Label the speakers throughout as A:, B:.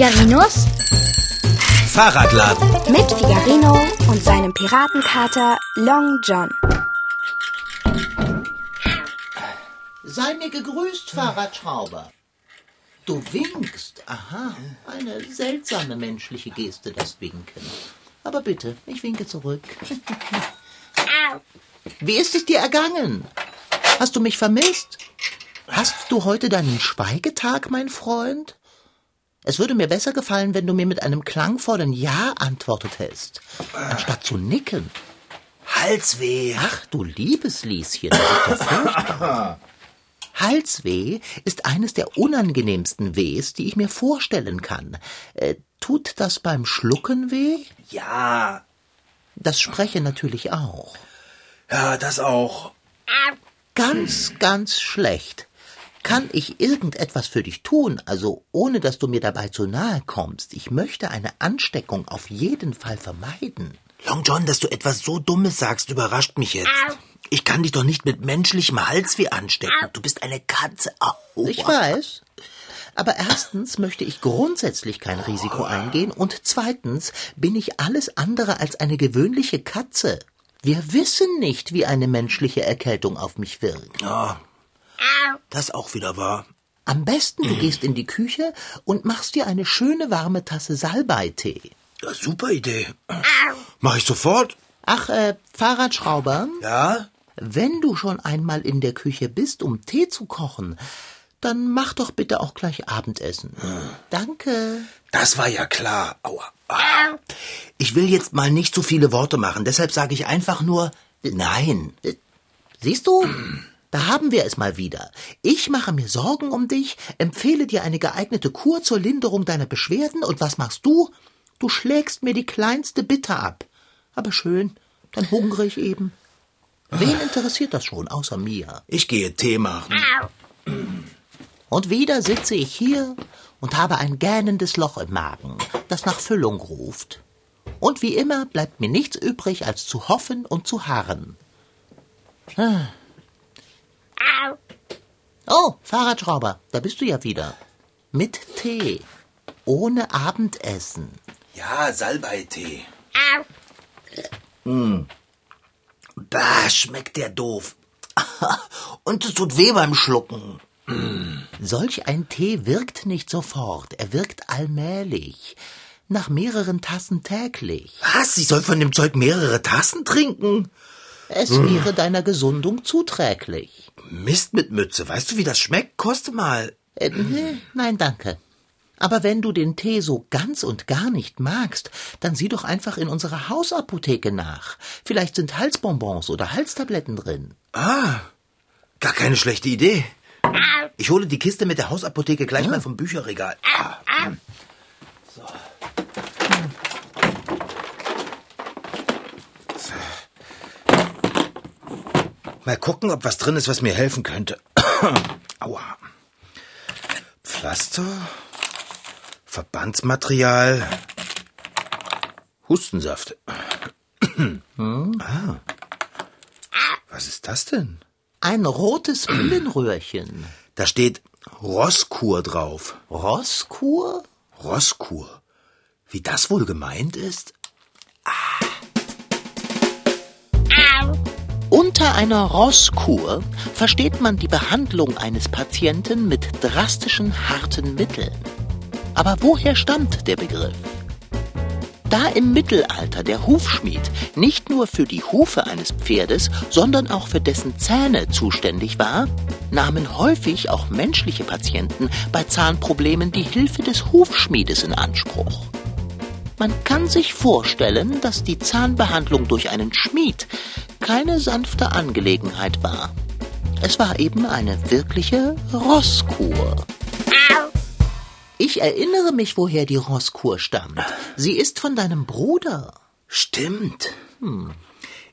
A: Figarinos
B: Fahrradladen.
A: mit Figarino und seinem Piratenkater Long John.
C: Sei mir gegrüßt, Fahrradschrauber. Du winkst. Aha, eine seltsame menschliche Geste, das Winken. Aber bitte, ich winke zurück. Wie ist es dir ergangen? Hast du mich vermisst? Hast du heute deinen Schweigetag, mein Freund? Es würde mir besser gefallen, wenn du mir mit einem klangvollen Ja antwortetest, anstatt zu nicken.
B: Halsweh.
C: Ach, du liebes Lieschen, das ist furchtbar. Halsweh ist eines der unangenehmsten Wehs, die ich mir vorstellen kann. Äh, tut das beim Schlucken weh?
B: Ja,
C: Das Sprechen natürlich auch.
B: ja, das auch.
C: Ganz, ganz schlecht. Kann ich irgendetwas für dich tun, also ohne dass du mir dabei zu nahe kommst? Ich möchte eine Ansteckung auf jeden Fall vermeiden.
B: Long John, dass du etwas so Dummes sagst, überrascht mich jetzt. Ich kann dich doch nicht mit menschlichem Halsweh anstecken. Du bist eine Katze. Au.
C: Ich weiß. Aber erstens möchte ich grundsätzlich kein Risiko eingehen und zweitens bin ich alles andere als eine gewöhnliche Katze. Wir wissen nicht, wie eine menschliche Erkältung auf mich wirkt.
B: Ja, das auch wieder wahr.
C: Am besten du gehst in die Küche und machst dir eine schöne warme Tasse Salbeitee.
B: Ja, super Idee. Mach ich sofort.
C: Ach, äh, Fahrradschrauber,
B: Ja?
C: wenn du schon einmal in der Küche bist, um Tee zu kochen, dann mach doch bitte auch gleich Abendessen. Danke.
B: Das war ja klar. Aua. Ah. Ich will jetzt mal nicht zu viele Worte machen, deshalb sage ich einfach nur Nein.
C: Siehst du? Da haben wir es mal wieder. Ich mache mir Sorgen um dich, empfehle dir eine geeignete Kur zur Linderung deiner Beschwerden und was machst du? Du schlägst mir die kleinste Bitte ab. Aber schön, dann hungere ich eben. Wen interessiert das schon, außer mir?
B: Ich gehe Tee machen.
C: Und wieder sitze ich hier und habe ein gähnendes Loch im Magen, das nach Füllung ruft. Und wie immer bleibt mir nichts übrig, als zu hoffen und zu harren. Ah. Oh, Fahrradschrauber, da bist du ja wieder. Mit Tee. Ohne Abendessen.
B: Ja, Salbeitee. Mm. Bah, schmeckt der doof. Und es tut weh beim Schlucken.
C: Solch ein Tee wirkt nicht sofort, er wirkt allmählich. Nach mehreren Tassen täglich.
B: Was? Ich soll von dem Zeug mehrere Tassen trinken?
C: Es wäre deiner Gesundung zuträglich.
B: Mist mit Mütze. Weißt du, wie das schmeckt? Koste mal.
C: Äh, nein, danke. Aber wenn du den Tee so ganz und gar nicht magst, dann sieh doch einfach in unserer Hausapotheke nach. Vielleicht sind Halsbonbons oder Halstabletten drin.
B: Ah, gar keine schlechte Idee. Ich hole die Kiste mit der Hausapotheke gleich mal vom Bücherregal. Ah. So. Mal gucken, ob was drin ist, was mir helfen könnte. Aua. Pflaster, Verbandsmaterial, Hustensaft. ah. Was ist das denn?
C: Ein rotes Pillenröhrchen.
B: Da steht Rosskur drauf.
C: Rosskur?
B: Rosskur. Wie das wohl gemeint ist?
C: Unter einer Rosskur versteht man die Behandlung eines Patienten mit drastischen, harten Mitteln. Aber woher stammt der Begriff? Da im Mittelalter der Hufschmied nicht nur für die Hufe eines Pferdes, sondern auch für dessen Zähne zuständig war, nahmen häufig auch menschliche Patienten bei Zahnproblemen die Hilfe des Hufschmiedes in Anspruch. Man kann sich vorstellen, dass die Zahnbehandlung durch einen Schmied keine sanfte Angelegenheit war. Es war eben eine wirkliche Rosskur. Ich erinnere mich, woher die Rosskur stammt. Sie ist von deinem Bruder.
B: Stimmt. Hm.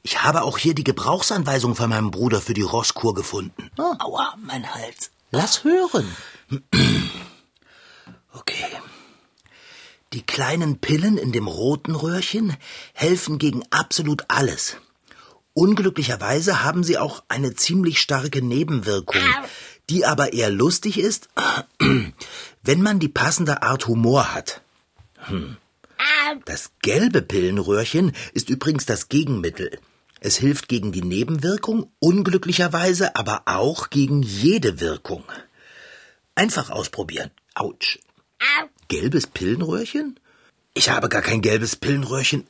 B: Ich habe auch hier die Gebrauchsanweisung von meinem Bruder für die Rosskur gefunden.
C: Ah.
B: Aua, mein Hals.
C: Lass hören.
B: Okay. Die kleinen Pillen in dem roten Röhrchen helfen gegen absolut alles. Unglücklicherweise haben sie auch eine ziemlich starke Nebenwirkung. die aber eher lustig ist, wenn man die passende Art Humor hat. Hm. Das gelbe Pillenröhrchen ist übrigens das Gegenmittel. Es hilft gegen die Nebenwirkung, unglücklicherweise aber auch gegen jede Wirkung. Einfach ausprobieren. Autsch. Gelbes Pillenröhrchen? Ich habe gar kein gelbes Pillenröhrchen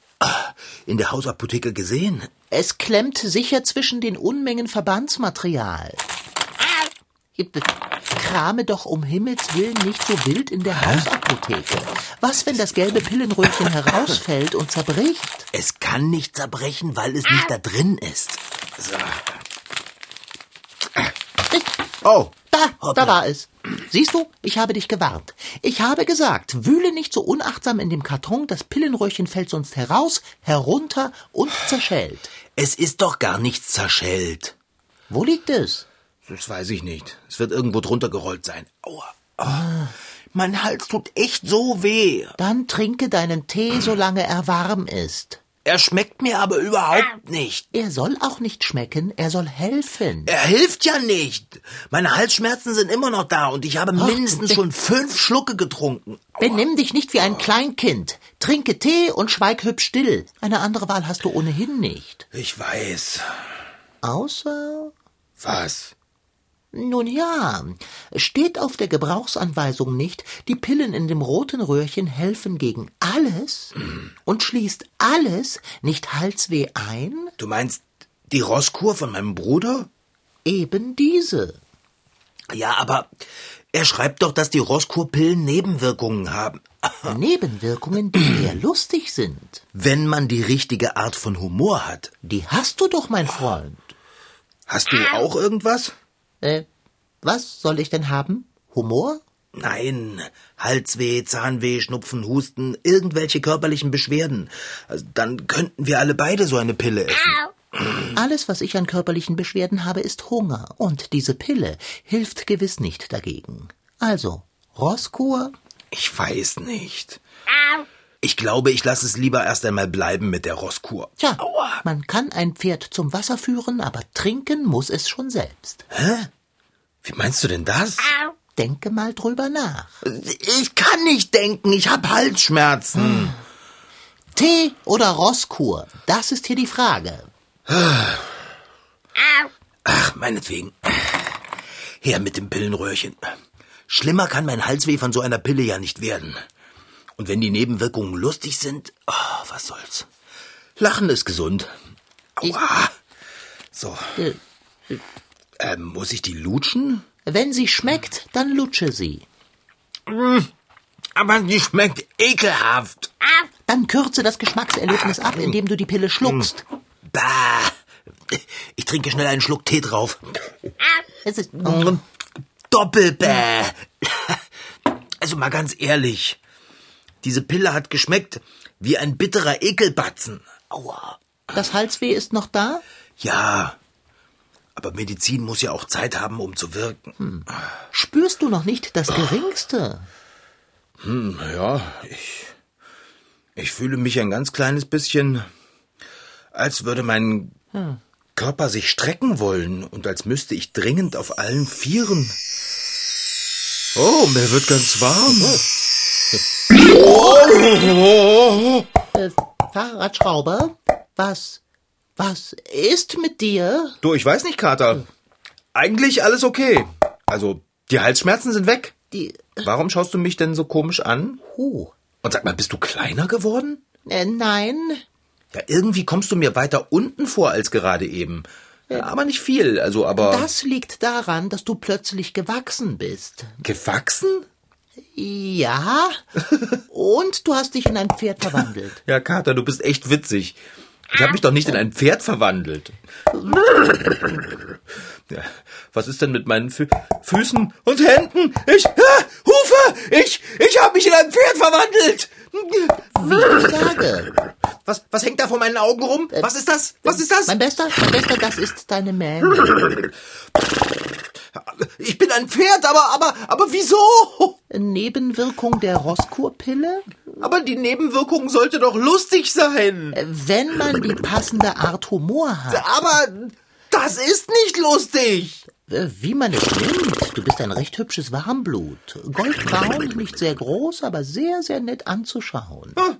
B: in der Hausapotheke gesehen.
C: Es klemmt sicher zwischen den Unmengen Verbandsmaterial. Krame doch um Himmels Willen nicht so wild in der Hausapotheke. Was, wenn das gelbe Pillenröhrchen herausfällt und zerbricht?
B: Es kann nicht zerbrechen, weil es nicht da drin ist. So.
C: Oh. Da, da war es. Siehst du, ich habe dich gewarnt. Ich habe gesagt, wühle nicht so unachtsam in dem Karton, das Pillenröhrchen fällt sonst heraus, herunter und zerschellt.
B: Es ist doch gar nichts zerschellt.
C: Wo liegt es?
B: Das weiß ich nicht. Es wird irgendwo drunter gerollt sein. Aua. Oh. Mein Hals tut echt so weh.
C: Dann trinke deinen Tee, solange er warm ist.
B: Er schmeckt mir aber überhaupt nicht.
C: Er soll auch nicht schmecken, er soll helfen.
B: Er hilft ja nicht. Meine Halsschmerzen sind immer noch da und ich habe Och, mindestens schon fünf Schlucke getrunken.
C: Aua. Benimm dich nicht wie ein Kleinkind. Trinke Tee und schweig hübsch still. Eine andere Wahl hast du ohnehin nicht.
B: Ich weiß.
C: Außer.
B: Was?
C: Nun ja, steht auf der Gebrauchsanweisung nicht, die Pillen in dem roten Röhrchen helfen gegen alles und schließt alles nicht Halsweh ein?
B: Du meinst die Rosskur von meinem Bruder?
C: Eben diese.
B: Ja, aber er schreibt doch, dass die Rosskurpillen Nebenwirkungen haben.
C: Nebenwirkungen, die eher lustig sind.
B: Wenn man die richtige Art von Humor hat.
C: Die hast du doch, mein Freund.
B: Hast du auch irgendwas?
C: Äh, was soll ich denn haben? Humor?
B: Nein, Halsweh, Zahnweh, Schnupfen, Husten, irgendwelche körperlichen Beschwerden. Also dann könnten wir alle beide so eine Pille essen.
C: Alles, was ich an körperlichen Beschwerden habe, ist Hunger. Und diese Pille hilft gewiss nicht dagegen. Also, Rosskur?
B: Ich weiß nicht. Ich glaube, ich lasse es lieber erst einmal bleiben mit der Rosskur.
C: Tja, Aua. man kann ein Pferd zum Wasser führen, aber trinken muss es schon selbst.
B: Hä? Wie meinst du denn das?
C: Denke mal drüber nach.
B: Ich kann nicht denken, ich habe Halsschmerzen. Hm.
C: Tee oder Rosskur? Das ist hier die Frage.
B: Ach, meinetwegen. Her mit dem Pillenröhrchen. Schlimmer kann mein Halsweh von so einer Pille ja nicht werden. Und wenn die Nebenwirkungen lustig sind, oh, was soll's. Lachen ist gesund. Aua. So. Äh, ähm, muss ich die lutschen?
C: Wenn sie schmeckt, dann lutsche sie.
B: Hm, aber die schmeckt ekelhaft.
C: Dann kürze das Geschmackserlebnis ab, indem du die Pille schluckst.
B: Bah. Ich trinke schnell einen Schluck Tee drauf. Es ist Doppelbäh. Also mal ganz ehrlich. Diese Pille hat geschmeckt wie ein bitterer Ekelbatzen. Aua.
C: Das Halsweh ist noch da?
B: Ja. Aber Medizin muss ja auch Zeit haben, um zu wirken. Hm.
C: Spürst du noch nicht das Geringste?
B: Hm, ja, ich. Ich fühle mich ein ganz kleines bisschen, als würde mein hm. Körper sich strecken wollen und als müsste ich dringend auf allen Vieren. Oh, mir wird ganz warm.
C: Oh. Äh, Fahrradschrauber, was was ist mit dir?
B: Du, ich weiß nicht, Kater. Eigentlich alles okay. Also, die Halsschmerzen sind weg. Die. Warum schaust du mich denn so komisch an?
C: Oh.
B: Und sag mal, bist du kleiner geworden?
C: Äh, nein.
B: Ja, irgendwie kommst du mir weiter unten vor als gerade eben. Ja, aber nicht viel, also aber.
C: Das liegt daran, dass du plötzlich gewachsen bist.
B: Gewachsen?
C: Ja. Und du hast dich in ein Pferd verwandelt.
B: Ja, Kater, du bist echt witzig. Ich habe mich doch nicht in ein Pferd verwandelt. Ja, was ist denn mit meinen Fü Füßen und Händen? Ich, ah, Hufe, ich, ich habe mich in ein Pferd verwandelt.
C: Wie ich sage.
B: Was, was hängt da vor meinen Augen rum? Was ist das? Was ist das?
C: Mein Bester, mein Bester, das ist deine Mähne.
B: Ich bin ein Pferd, aber, aber, aber wieso?
C: Nebenwirkung der Rosskurpille?
B: Aber die Nebenwirkung sollte doch lustig sein.
C: Wenn man die passende Art Humor hat.
B: Aber das ist nicht lustig.
C: Äh, wie man es nimmt. Du bist ein recht hübsches Warmblut. Goldbraun, nicht sehr groß, aber sehr, sehr nett anzuschauen. Ah,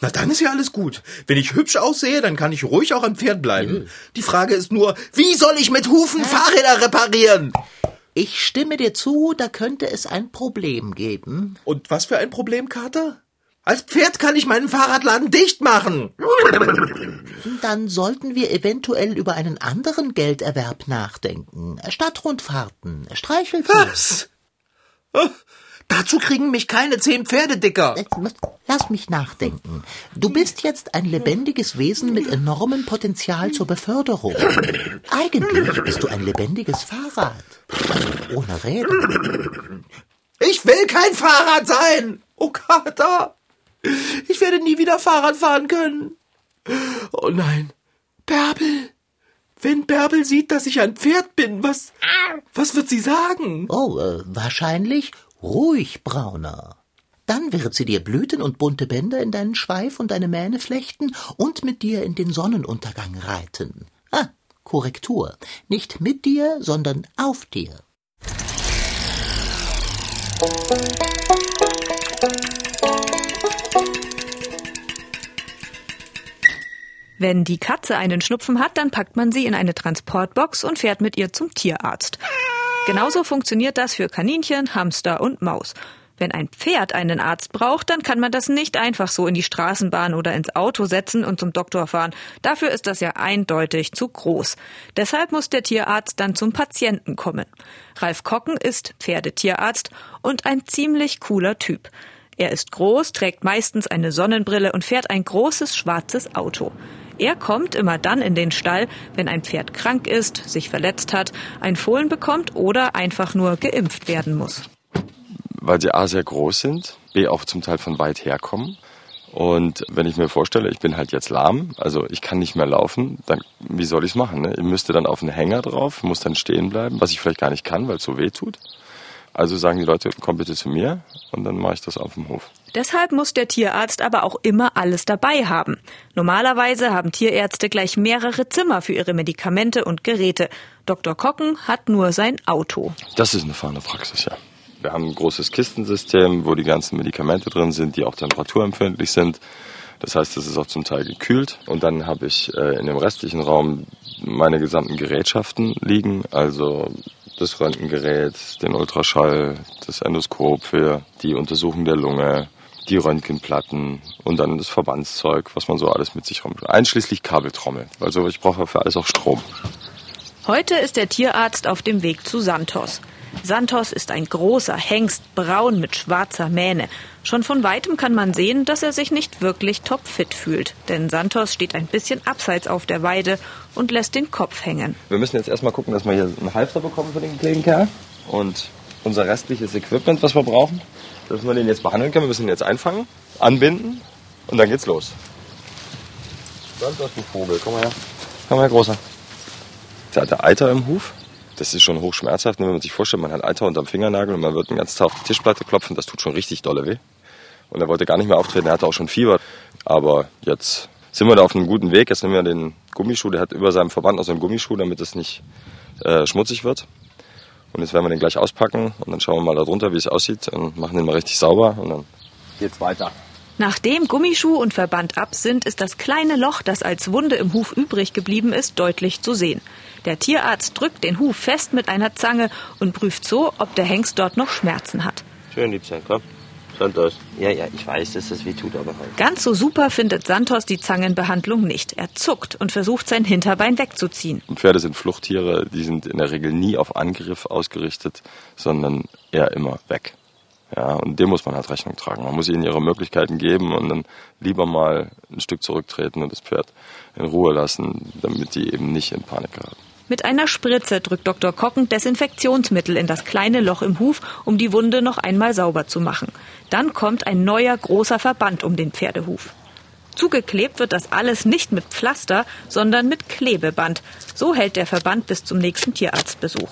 B: na, dann ist ja alles gut. Wenn ich hübsch aussehe, dann kann ich ruhig auch am Pferd bleiben. Mhm. Die Frage ist nur, wie soll ich mit Hufen Fahrräder reparieren?
C: Ich stimme dir zu, da könnte es ein Problem geben.
B: Und was für ein Problem, Kater? Als Pferd kann ich meinen Fahrradladen dicht machen.
C: Dann sollten wir eventuell über einen anderen Gelderwerb nachdenken. Stadtrundfahrten, Streichelzoo.
B: Was? Dazu kriegen mich keine zehn Pferde dicker.
C: Lass mich nachdenken. Du bist jetzt ein lebendiges Wesen mit enormem Potenzial zur Beförderung. Eigentlich bist du ein lebendiges Fahrrad. ohne Räder.
B: Ich will kein Fahrrad sein. Oh Kater. Ich werde nie wieder Fahrrad fahren können. Oh nein. Bärbel. Wenn Bärbel sieht, dass ich ein Pferd bin, was, was wird sie sagen?
C: Oh, äh, wahrscheinlich Ruhig, Brauner. Dann wird sie dir Blüten und bunte Bänder in deinen Schweif und deine Mähne flechten und mit dir in den Sonnenuntergang reiten. Ah, Korrektur. Nicht mit dir, sondern auf dir.
D: Wenn die Katze einen Schnupfen hat, dann packt man sie in eine Transportbox und fährt mit ihr zum Tierarzt. Genauso funktioniert das für Kaninchen, Hamster und Maus. Wenn ein Pferd einen Arzt braucht, dann kann man das nicht einfach so in die Straßenbahn oder ins Auto setzen und zum Doktor fahren. Dafür ist das ja eindeutig zu groß. Deshalb muss der Tierarzt dann zum Patienten kommen. Ralf Kocken ist Pferdetierarzt und ein ziemlich cooler Typ. Er ist groß, trägt meistens eine Sonnenbrille und fährt ein großes schwarzes Auto. Er kommt immer dann in den Stall, wenn ein Pferd krank ist, sich verletzt hat, ein Fohlen bekommt oder einfach nur geimpft werden muss.
E: Weil sie A sehr groß sind, B auch zum Teil von weit herkommen. Und wenn ich mir vorstelle, ich bin halt jetzt lahm, also ich kann nicht mehr laufen, dann wie soll ich es machen? Ne? Ich müsste dann auf einen Hänger drauf, muss dann stehen bleiben, was ich vielleicht gar nicht kann, weil es so weh tut. Also sagen die Leute, komm bitte zu mir und dann mache ich das auf dem Hof.
D: Deshalb muss der Tierarzt aber auch immer alles dabei haben. Normalerweise haben Tierärzte gleich mehrere Zimmer für ihre Medikamente und Geräte. Dr. Kocken hat nur sein Auto.
E: Das ist eine fahrende Praxis, ja. Wir haben ein großes Kistensystem, wo die ganzen Medikamente drin sind, die auch temperaturempfindlich sind. Das heißt, es ist auch zum Teil gekühlt. Und dann habe ich äh, in dem restlichen Raum meine gesamten Gerätschaften liegen, also das Röntgengerät, den Ultraschall, das Endoskop für die Untersuchung der Lunge, die Röntgenplatten und dann das Verbandszeug, was man so alles mit sich rumträgt. Einschließlich Kabeltrommel. Also ich brauche für alles auch Strom.
D: Heute ist der Tierarzt auf dem Weg zu Santos. Santos ist ein großer Hengst, braun mit schwarzer Mähne. Schon von weitem kann man sehen, dass er sich nicht wirklich topfit fühlt, denn Santos steht ein bisschen abseits auf der Weide und lässt den Kopf hängen.
E: Wir müssen jetzt erstmal gucken, dass wir hier einen Halfter bekommen für den kleinen Kerl und unser restliches Equipment, was wir brauchen, dass wir den jetzt behandeln können. Wir müssen ihn jetzt einfangen, anbinden und dann geht's los. Santos, du Vogel, komm mal her. Komm mal her, Großer. Der hat Eiter im Huf das ist schon hochschmerzhaft, ne, wenn man sich vorstellt, man hat Alter unterm Fingernagel und man wird den ganzen Tag auf die Tischplatte klopfen, das tut schon richtig dolle weh. Und er wollte gar nicht mehr auftreten, er hatte auch schon Fieber. Aber jetzt sind wir da auf einem guten Weg. Jetzt nehmen wir den Gummischuh, der hat über seinem Verband noch so einen Gummischuh, damit es nicht äh, schmutzig wird. Und jetzt werden wir den gleich auspacken und dann schauen wir mal da drunter, wie es aussieht und machen den mal richtig sauber und dann geht's weiter.
D: Nachdem Gummischuh und Verband ab sind, ist das kleine Loch, das als Wunde im Huf übrig geblieben ist, deutlich zu sehen. Der Tierarzt drückt den Huf fest mit einer Zange und prüft so, ob der Hengst dort noch Schmerzen hat.
E: Schön lieb sein, komm. Santos. Ja, ja, ich weiß, dass das weh tut, aber halt.
D: Ganz so super findet Santos die Zangenbehandlung nicht. Er zuckt und versucht, sein Hinterbein wegzuziehen.
E: Und Pferde sind Fluchttiere, die sind in der Regel nie auf Angriff ausgerichtet, sondern eher immer weg. Ja, und dem muss man halt Rechnung tragen. Man muss ihnen ihre Möglichkeiten geben und dann lieber mal ein Stück zurücktreten und das Pferd in Ruhe lassen, damit die eben nicht in Panik geraten.
D: Mit einer Spritze drückt Dr. Kocken Desinfektionsmittel in das kleine Loch im Huf, um die Wunde noch einmal sauber zu machen. Dann kommt ein neuer großer Verband um den Pferdehuf. Zugeklebt wird das alles nicht mit Pflaster, sondern mit Klebeband. So hält der Verband bis zum nächsten Tierarztbesuch.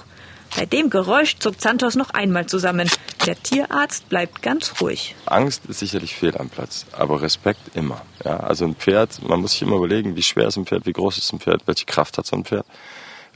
D: Bei dem Geräusch zuckt Santos noch einmal zusammen. Der Tierarzt bleibt ganz ruhig.
E: Angst ist sicherlich fehl am Platz, aber Respekt immer. Ja, also ein Pferd, man muss sich immer überlegen, wie schwer ist ein Pferd, wie groß ist ein Pferd, welche Kraft hat so ein Pferd.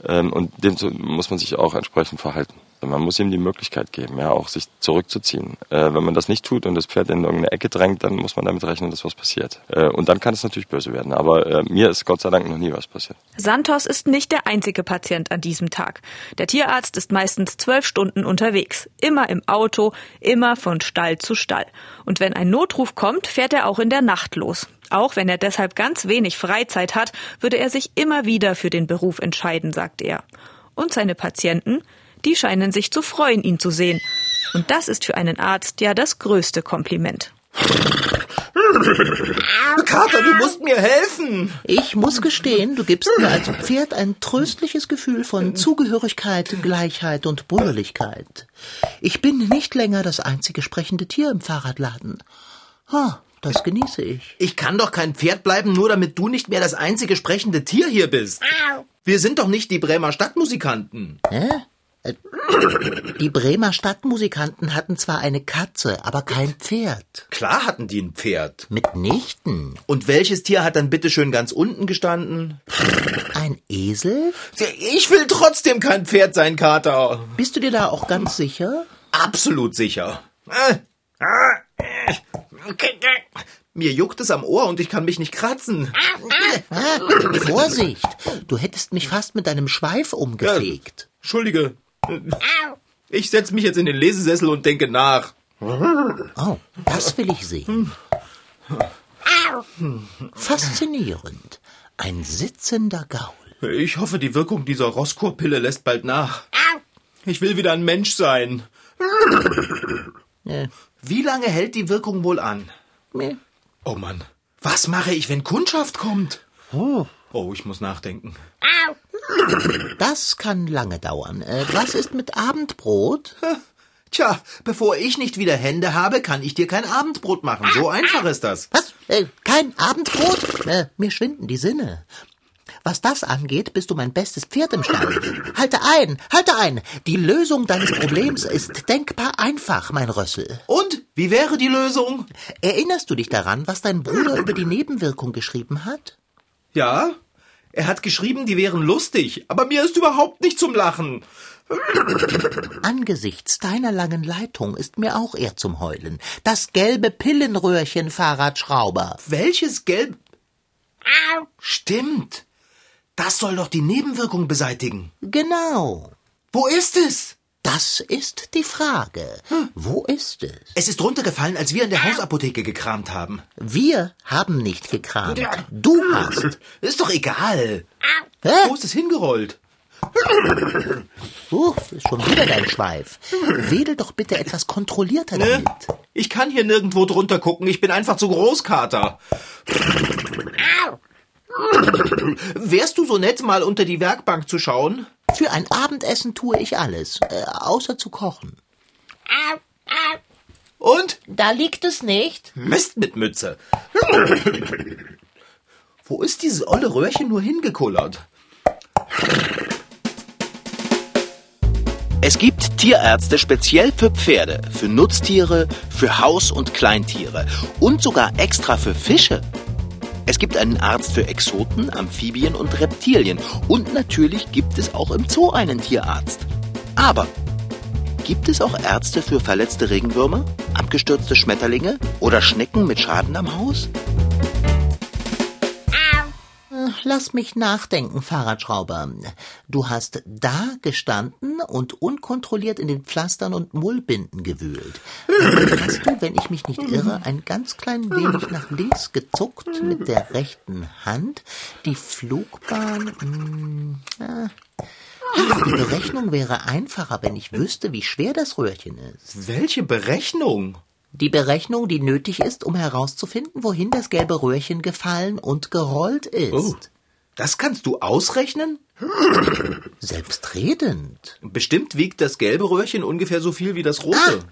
E: Ähm, und dem muss man sich auch entsprechend verhalten. Man muss ihm die Möglichkeit geben, ja, auch sich zurückzuziehen. Äh, wenn man das nicht tut und das Pferd in irgendeine Ecke drängt, dann muss man damit rechnen, dass was passiert. Äh, und dann kann es natürlich böse werden. Aber äh, mir ist Gott sei Dank noch nie was passiert.
D: Santos ist nicht der einzige Patient an diesem Tag. Der Tierarzt ist meistens zwölf Stunden unterwegs. Immer im Auto, immer von Stall zu Stall. Und wenn ein Notruf kommt, fährt er auch in der Nacht los. Auch wenn er deshalb ganz wenig Freizeit hat, würde er sich immer wieder für den Beruf entscheiden, sagt er. Und seine Patienten, die scheinen sich zu freuen, ihn zu sehen. Und das ist für einen Arzt ja das größte Kompliment.
B: Kater, du musst mir helfen.
C: Ich muss gestehen, du gibst mir als Pferd ein tröstliches Gefühl von Zugehörigkeit, Gleichheit und Brüderlichkeit. Ich bin nicht länger das einzige sprechende Tier im Fahrradladen. Ha, das genieße ich.
B: Ich kann doch kein Pferd bleiben, nur damit du nicht mehr das einzige sprechende Tier hier bist. Wir sind doch nicht die Bremer Stadtmusikanten.
C: Hä? Äh, Die Bremer Stadtmusikanten hatten zwar eine Katze, aber kein Pferd.
B: Klar hatten die ein Pferd.
C: Mitnichten.
B: Und welches Tier hat dann bitteschön ganz unten gestanden?
C: Ein Esel?
B: Ich will trotzdem kein Pferd sein, Kater.
C: Bist du dir da auch ganz sicher?
B: Absolut sicher. Äh, äh, Mir juckt es am Ohr und ich kann mich nicht kratzen.
C: Ah, Vorsicht! Du hättest mich fast mit deinem Schweif umgefegt.
B: Entschuldige. Ich setze mich jetzt in den Lesesessel und denke nach.
C: Oh, das will ich sehen. Faszinierend. Ein sitzender Gaul.
B: Ich hoffe, die Wirkung dieser Roskur-Pille lässt bald nach. Ich will wieder ein Mensch sein. Wie lange hält die Wirkung wohl an?
C: meh.
B: Oh Mann. Was mache ich, wenn Kundschaft kommt?
C: Oh,
B: Oh, ich muss nachdenken.
C: das kann lange dauern. Äh, was ist mit Abendbrot?
B: Tja, bevor ich nicht wieder Hände habe, kann ich dir kein Abendbrot machen. So einfach ist das.
C: Was? Äh, kein Abendbrot? Äh, mir schwinden die Sinne. Was das angeht, bist du mein bestes Pferd im Stall. Halte ein, halte ein. Die Lösung deines Problems ist denkbar einfach, mein Rössel.
B: Und? Wie wäre die Lösung?
C: Erinnerst du dich daran, was dein Bruder über die Nebenwirkung geschrieben hat?
B: Ja? Er hat geschrieben, die wären lustig, aber mir ist überhaupt nicht zum Lachen.
C: Angesichts deiner langen Leitung ist mir auch eher zum Heulen. Das gelbe Pillenröhrchen, Fahrradschrauber.
B: Welches Gelb? Stimmt. Das soll doch die Nebenwirkung beseitigen.
C: Genau.
B: Wo ist es?
C: Das ist die Frage. Wo ist es?
B: Es ist runtergefallen, als wir in der Hausapotheke gekramt haben.
C: Wir haben nicht gekramt. Du hast.
B: Ist doch egal.
C: Hä?
B: Wo ist es hingerollt?
C: Uh, ist schon wieder dein Schweif. Wedel doch bitte etwas kontrollierter
B: Ne?
C: damit.
B: Ich kann hier nirgendwo drunter gucken. Ich bin einfach zu groß, Kater. Wärst du so nett, mal unter die Werkbank zu schauen?
C: Für ein Abendessen tue ich alles, äh, außer zu kochen.
B: Und?
C: Da liegt es nicht.
B: Mist mit Mütze. Wo ist dieses olle Röhrchen nur hingekullert?
C: Es gibt Tierärzte speziell für Pferde, für Nutztiere, für Haus- und Kleintiere und sogar extra für Fische. Es gibt einen Arzt für Exoten, Amphibien und Reptilien und natürlich gibt es auch im Zoo einen Tierarzt. Aber gibt es auch Ärzte für verletzte Regenwürmer, abgestürzte Schmetterlinge oder Schnecken mit Schaden am Haus? Lass mich nachdenken, Fahrradschrauber. Du hast da gestanden und unkontrolliert in den Pflastern und Mullbinden gewühlt. Hast du, wenn ich mich nicht irre, ein ganz klein wenig nach links gezuckt mit der rechten Hand. Die Flugbahn. hm, ah. Die Berechnung wäre einfacher, wenn ich wüsste, wie schwer das Röhrchen ist.
B: Welche Berechnung?
C: Die Berechnung, die nötig ist, um herauszufinden, wohin das gelbe Röhrchen gefallen und gerollt ist.
B: Oh, das kannst du ausrechnen?
C: Selbstredend.
B: Bestimmt wiegt das gelbe Röhrchen ungefähr so viel wie das rote.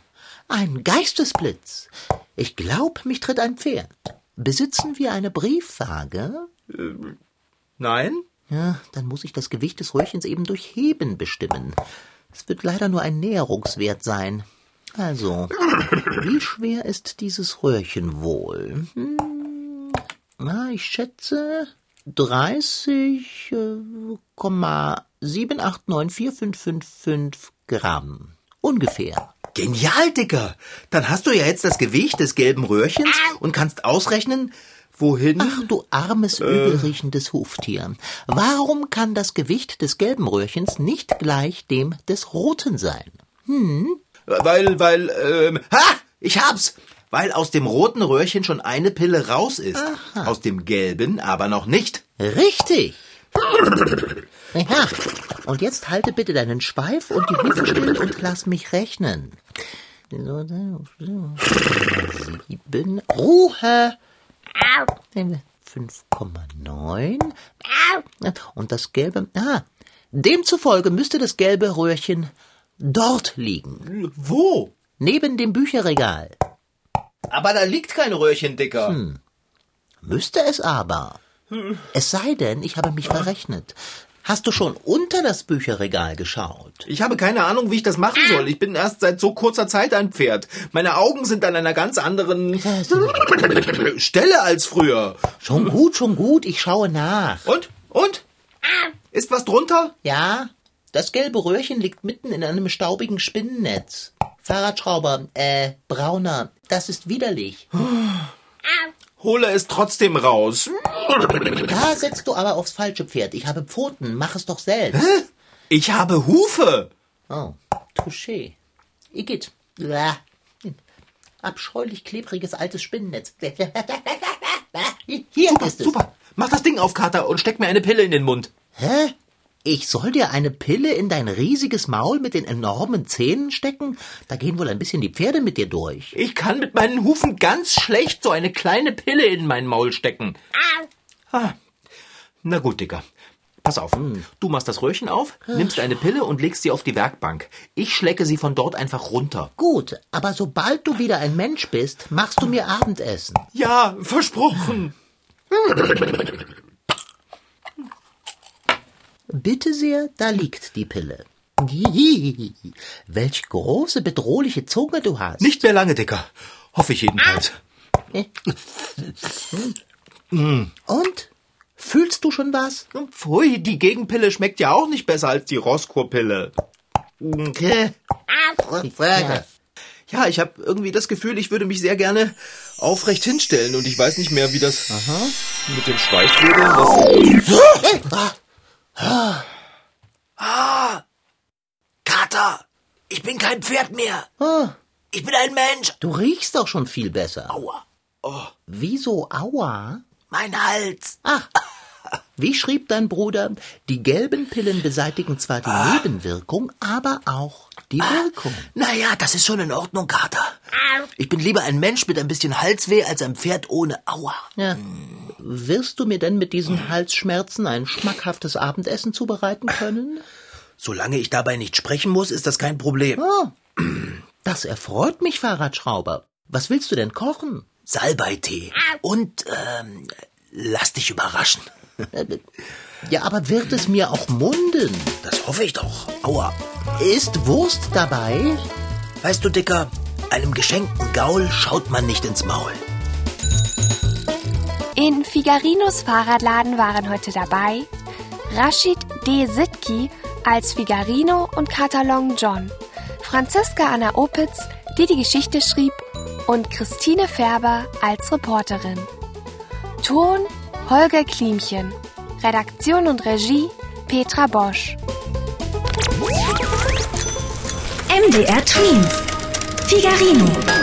C: Ein Geistesblitz. Ich glaub, mich tritt ein Pferd. Besitzen wir eine Briefwaage?
B: Nein?
C: Ja, dann muss ich das Gewicht des Röhrchens eben durch Heben bestimmen. Es wird leider nur ein Näherungswert sein. Also, wie schwer ist dieses Röhrchen wohl? Hm, na, ich schätze 30,8 7894555 Gramm. Ungefähr.
B: Genial, Dicker. Dann hast du ja jetzt das Gewicht des gelben Röhrchens und kannst ausrechnen, wohin.
C: Ach, du armes, übelriechendes Huftier. Warum kann das Gewicht des gelben Röhrchens nicht gleich dem des roten sein?
B: Weil, weil, ähm, ha! Ich hab's! Weil aus dem roten Röhrchen schon eine Pille raus ist. Aus dem gelben aber noch nicht.
C: Richtig. Ja, und jetzt halte bitte deinen Schweif und die Hufe still und lass mich rechnen. Sieben. Ruhe. 5,9. Und das gelbe. Ah, demzufolge müsste das gelbe Röhrchen dort liegen.
B: Wo?
C: Neben dem Bücherregal.
B: Aber da liegt kein Röhrchen, Dicker.
C: Müsste es aber. Es sei denn, ich habe mich verrechnet. Hast du schon unter das Bücherregal geschaut?
B: Ich habe keine Ahnung, wie ich das machen soll. Ich bin erst seit so kurzer Zeit ein Pferd. Meine Augen sind an einer ganz anderen Stelle als früher.
C: Schon gut, schon gut, ich schaue nach.
B: Und? Und? Ist was drunter?
C: Ja, das gelbe Röhrchen liegt mitten in einem staubigen Spinnennetz. Fahrradschrauber, äh, brauner, das ist widerlich.
B: Hole es trotzdem raus.
C: Da setzt du aber aufs falsche Pferd. Ich habe Pfoten, mach es doch selbst.
B: Ich habe Hufe.
C: Oh, touché. Igitt. Blah. Abscheulich klebriges altes Spinnennetz. Hier
B: Super,
C: ist es.
B: super. Mach das Ding auf, Kater, und steck mir eine Pille in den Mund.
C: Hä? Ich soll dir eine Pille in dein riesiges Maul mit den enormen Zähnen stecken? Da gehen wohl ein bisschen die Pferde mit dir durch.
B: Ich kann mit meinen Hufen ganz schlecht so eine kleine Pille in mein Maul stecken. Ah. Na gut, Dicker. Pass auf. Du machst das Röhrchen auf, nimmst eine Pille und legst sie auf die Werkbank. Ich schlecke sie von dort einfach runter.
C: Gut, aber sobald du wieder ein Mensch bist, machst du mir Abendessen.
B: Ja, versprochen.
C: Bitte sehr, da liegt die Pille. Welch große, bedrohliche Zunge du hast.
B: Nicht mehr lange, Dicker. Hoffe ich jedenfalls.
C: Und? Fühlst du schon was?
B: Pfui, die Gegenpille schmeckt ja auch nicht besser als die Roscoe-Pille. Okay.
C: Ja.
B: Ja, ich habe irgendwie das Gefühl, ich würde mich sehr gerne aufrecht hinstellen und ich weiß nicht mehr, wie das mit dem Schweißfädeln. Das
C: Ah,
B: Kater, ich bin kein Pferd mehr.
C: ah,
B: Ich bin ein Mensch.
C: du riechst doch schon viel besser.
B: Aua. Oh,
C: Wieso aua?
B: mein Hals.
C: Ach, wie schrieb dein Bruder, die gelben Pillen beseitigen zwar die Nebenwirkung, aber auch die Wirkung.
B: Naja, das ist schon in Ordnung, Kater. Ich bin lieber ein Mensch mit ein bisschen Halsweh als ein Pferd ohne Aua.
C: Ja. Wirst du mir denn mit diesen Halsschmerzen ein schmackhaftes Abendessen zubereiten können?
B: Solange ich dabei nicht sprechen muss, ist das kein Problem.
C: Oh, das erfreut mich, Fahrradschrauber. Was willst du denn kochen?
B: Salbeitee. Und, ähm, lass dich überraschen.
C: Ja, aber wird es mir auch munden?
B: Das hoffe ich doch. Aua.
C: Ist Wurst dabei?
B: Weißt du, Dicker, einem geschenkten Gaul schaut man nicht ins Maul.
A: In Figarinos Fahrradladen waren heute dabei Rashid D. Sitki als Figarino und Katalon John, Franziska Anna Opitz, die die Geschichte schrieb, und Christine Färber als Reporterin. Ton Holger Klimchen. Redaktion und Regie Petra Bosch.
F: MDR Twins. Figarino.